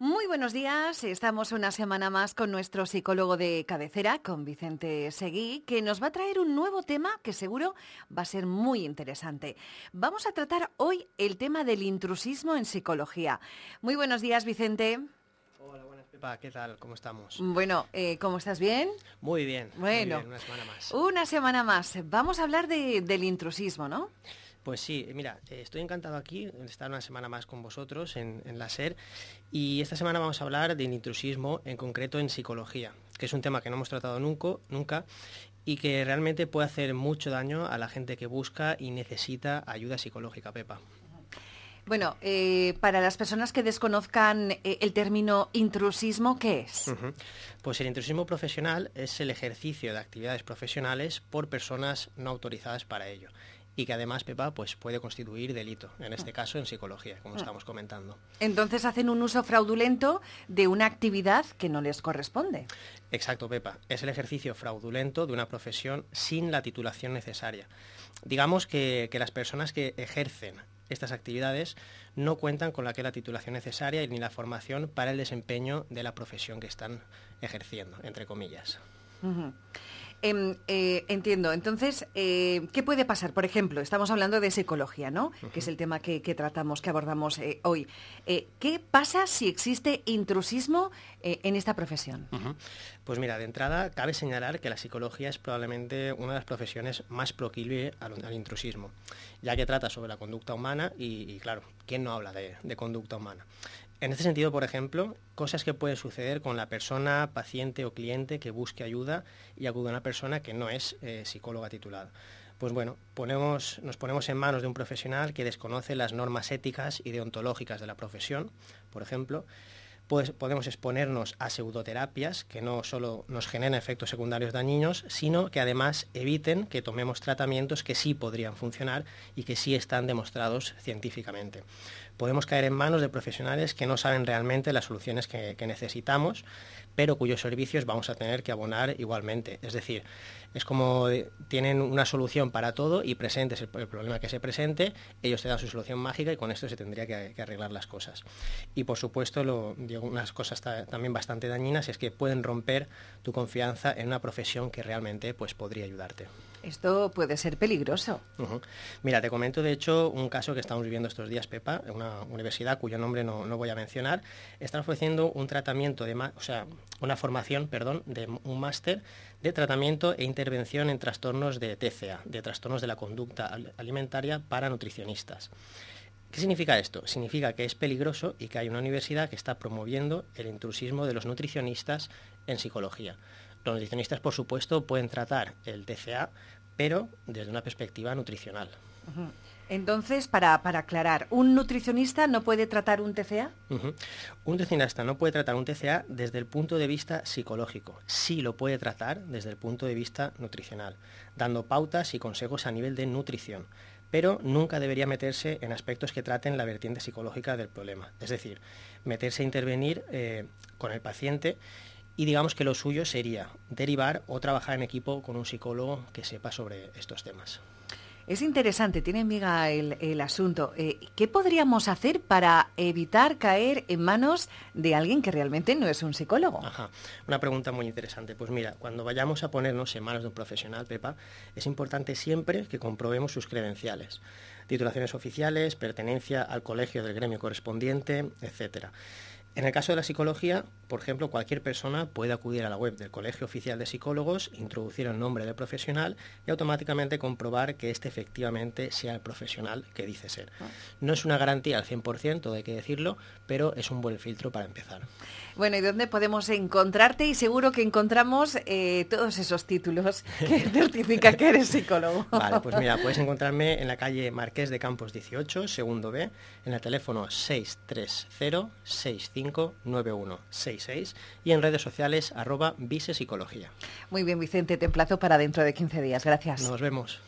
Muy buenos días, estamos una semana más con nuestro psicólogo de cabecera, con Vicente Seguí, que nos va a traer un nuevo tema que seguro va a ser muy interesante. Vamos a tratar hoy el tema del intrusismo en psicología. Muy buenos días, Vicente. Hola, buenas, Pepa, ¿qué tal? ¿Cómo estamos? Bueno, eh, ¿cómo estás? ¿Bien? Muy bien. Bueno, una semana más. Una semana más. Vamos a hablar del intrusismo, ¿no? Pues sí, mira, eh, estoy encantado aquí de estar una semana más con vosotros en, la SER y esta semana vamos a hablar del intrusismo, en concreto en psicología, que es un tema que no hemos tratado nunca, nunca y que realmente puede hacer mucho daño a la gente que busca y necesita ayuda psicológica, Pepa. Bueno, eh, para las personas que desconozcan eh, el término intrusismo, ¿qué es? Pues el intrusismo profesional es el ejercicio de actividades profesionales por personas no autorizadas para ello y que además, Pepa, pues puede constituir delito, en este mm. caso en psicología, como mm. estamos comentando. Entonces hacen un uso fraudulento de una actividad que no les corresponde. Exacto, Pepa. Es el ejercicio fraudulento de una profesión sin la titulación necesaria. Digamos que, las personas que ejercen estas actividades no cuentan con la que la titulación necesaria ni la formación para el desempeño de la profesión que están ejerciendo, entre comillas. Eh, entiendo. Entonces, eh, ¿qué puede pasar? Por ejemplo, estamos hablando de psicología, ¿no? Que es el tema que, tratamos, que abordamos eh, hoy. ¿Qué pasa si existe intrusismo en esta profesión? Pues mira, de entrada cabe señalar que la psicología es probablemente una de las profesiones más proclive al, intrusismo, ya que trata sobre la conducta humana y, claro, ¿quién no habla de conducta humana? En este sentido, por ejemplo, cosas que pueden suceder con la persona, paciente o cliente que busque ayuda y acude a una persona que no es eh, psicóloga titulada. Pues bueno, nos ponemos en manos de un profesional que desconoce las normas éticas y deontológicas de la profesión, por ejemplo, pues podemos exponernos a pseudoterapias que no solo nos generan efectos secundarios dañinos, sino que además eviten que tomemos tratamientos que sí podrían funcionar y que sí están demostrados científicamente. Podemos caer en manos de profesionales que no saben realmente las soluciones que, que necesitamos, pero cuyos servicios vamos a tener que abonar igualmente. Es decir, es como tienen una solución para todo y presentes el, problema que se presente, ellos te dan su solución mágica y con esto se tendría que, arreglar las cosas. Y por supuesto, lo, digo, unas cosas también bastante dañinas es que pueden romper tu confianza en una profesión que realmente pues, podría ayudarte. Esto puede ser peligroso. Mira, te comento de hecho un caso que estamos viviendo estos días, Pepa, en una universidad cuyo nombre no, no voy a mencionar, está ofreciendo un tratamiento de, o sea, una formación, perdón, de un máster de tratamiento e intervención en trastornos de TCA, de trastornos de la conducta alimentaria para nutricionistas. ¿Qué significa esto? Significa que es peligroso y que hay una universidad que está promoviendo el intrusismo de los nutricionistas en psicología. Los nutricionistas, por supuesto, pueden tratar el TCA, pero desde una perspectiva nutricional. Entonces, para, aclarar, ¿un nutricionista no puede tratar un TCA? Un nutricionista no puede tratar un TCA desde el punto de vista psicológico. Sí lo puede tratar desde el punto de vista nutricional, dando pautas y consejos a nivel de nutrición. Pero nunca debería meterse en aspectos que traten la vertiente psicológica del problema. Es decir, meterse a intervenir eh, con el paciente y digamos que lo suyo sería derivar o trabajar en equipo con un psicólogo que sepa sobre estos temas. Es interesante, tiene miga el, asunto. Eh, ¿Qué podríamos hacer para evitar caer en manos de alguien que realmente no es un psicólogo? Ajá, una pregunta muy interesante. Pues mira, cuando vayamos a ponernos en manos de un profesional, Pepa, es importante siempre que comprobemos sus credenciales, titulaciones oficiales, pertenencia al colegio del gremio correspondiente, etcétera. En el caso de la psicología, por ejemplo, cualquier persona puede acudir a la web del Colegio Oficial de Psicólogos, introducir el nombre del profesional y automáticamente comprobar que éste efectivamente sea el profesional que dice ser. Ah. No es una garantía al 100%, hay que decirlo, pero es un buen filtro para empezar. Bueno, ¿y dónde podemos encontrarte? Y seguro que encontramos eh, todos esos títulos que certifican que eres psicólogo. Vale, pues mira, puedes encontrarme en la calle Marqués de Campos 18, segundo B, en el teléfono 630 659166 y en redes sociales arroba Psicología. Muy bien, Vicente, te emplazo para dentro de 15 días. Gracias. Nos vemos.